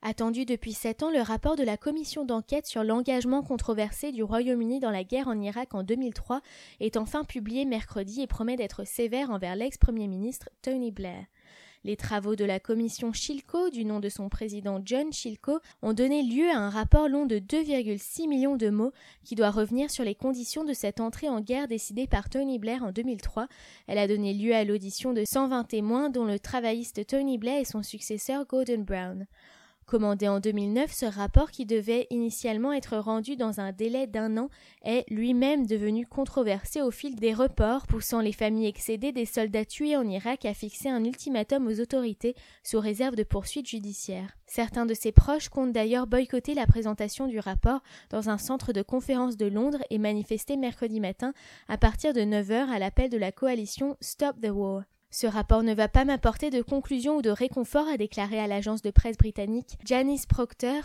Attendu depuis sept ans, le rapport de la commission d'enquête sur l'engagement controversé du Royaume-Uni dans la guerre en Irak en 2003 est enfin publié mercredi et promet d'être sévère envers l'ex-premier ministre Tony Blair. Les travaux de la commission Chilco, du nom de son président John Chilco, ont donné lieu à un rapport long de 2,6 millions de mots qui doit revenir sur les conditions de cette entrée en guerre décidée par Tony Blair en 2003. Elle a donné lieu à l'audition de 120 témoins dont le travailliste Tony Blair et son successeur Gordon Brown. Commandé en 2009, ce rapport qui devait initialement être rendu dans un délai d'un an est lui-même devenu controversé au fil des reports, poussant les familles excédées des soldats tués en Irak à fixer un ultimatum aux autorités sous réserve de poursuites judiciaires. Certains de ses proches comptent d'ailleurs boycotter la présentation du rapport dans un centre de conférence de Londres et manifester mercredi matin à partir de 9h à l'appel de la coalition Stop the War. Ce rapport ne va pas m'apporter de conclusion ou de réconfort, a déclaré à l'agence de presse britannique Janice Proctor,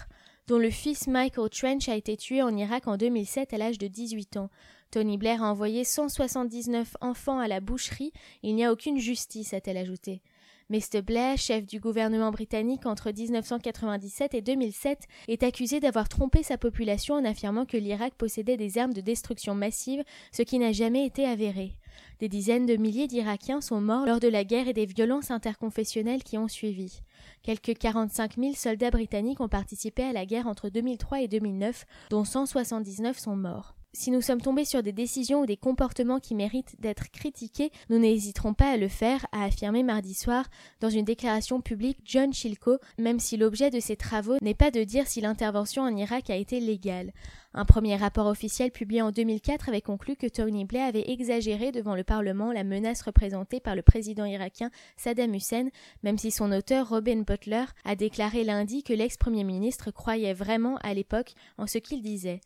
dont le fils Michael Trench a été tué en Irak en 2007 à l'âge de 18 ans. Tony Blair a envoyé 179 enfants à la boucherie. Il n'y a aucune justice, a-t-elle ajouté. Mr. Blair, chef du gouvernement britannique entre 1997 et 2007, est accusé d'avoir trompé sa population en affirmant que l'Irak possédait des armes de destruction massive, ce qui n'a jamais été avéré. Des dizaines de milliers d'Irakiens sont morts lors de la guerre et des violences interconfessionnelles qui ont suivi. Quelques 45 000 soldats britanniques ont participé à la guerre entre 2003 et 2009, dont 179 sont morts. Si nous sommes tombés sur des décisions ou des comportements qui méritent d'être critiqués, nous n'hésiterons pas à le faire, a affirmé mardi soir dans une déclaration publique John Chilco, même si l'objet de ses travaux n'est pas de dire si l'intervention en Irak a été légale. Un premier rapport officiel publié en 2004 avait conclu que Tony Blair avait exagéré devant le Parlement la menace représentée par le président irakien Saddam Hussein, même si son auteur Robin Butler a déclaré lundi que l'ex-premier ministre croyait vraiment à l'époque en ce qu'il disait.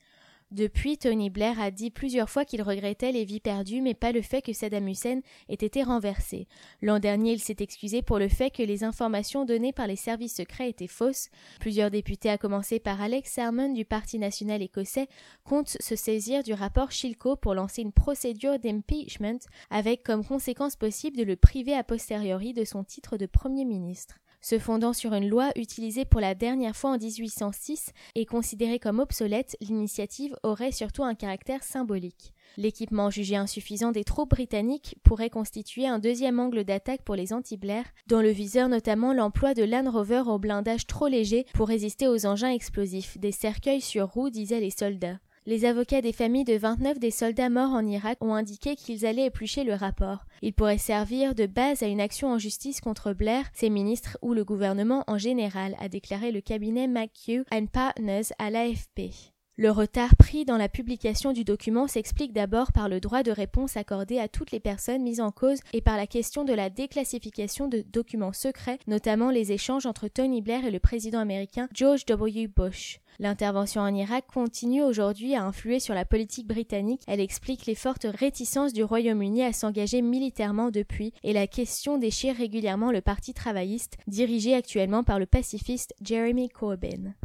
Depuis, Tony Blair a dit plusieurs fois qu'il regrettait les vies perdues, mais pas le fait que Saddam Hussein ait été renversé. L'an dernier, il s'est excusé pour le fait que les informations données par les services secrets étaient fausses. Plusieurs députés, à commencer par Alex Salmon du Parti national écossais, comptent se saisir du rapport Shilko pour lancer une procédure d'impeachment avec comme conséquence possible de le priver a posteriori de son titre de Premier ministre se fondant sur une loi utilisée pour la dernière fois en 1806 et considérée comme obsolète, l'initiative aurait surtout un caractère symbolique. L'équipement jugé insuffisant des troupes britanniques pourrait constituer un deuxième angle d'attaque pour les anti-Blair, dont le viseur notamment l'emploi de Land Rover au blindage trop léger pour résister aux engins explosifs, des cercueils sur roues disaient les soldats. Les avocats des familles de 29 des soldats morts en Irak ont indiqué qu'ils allaient éplucher le rapport. Il pourrait servir de base à une action en justice contre Blair, ses ministres ou le gouvernement en général, a déclaré le cabinet McHugh Partners à l'AFP. Le retard pris dans la publication du document s'explique d'abord par le droit de réponse accordé à toutes les personnes mises en cause et par la question de la déclassification de documents secrets, notamment les échanges entre Tony Blair et le président américain George W. Bush. L'intervention en Irak continue aujourd'hui à influer sur la politique britannique. Elle explique les fortes réticences du Royaume-Uni à s'engager militairement depuis et la question déchire régulièrement le Parti travailliste, dirigé actuellement par le pacifiste Jeremy Corbyn.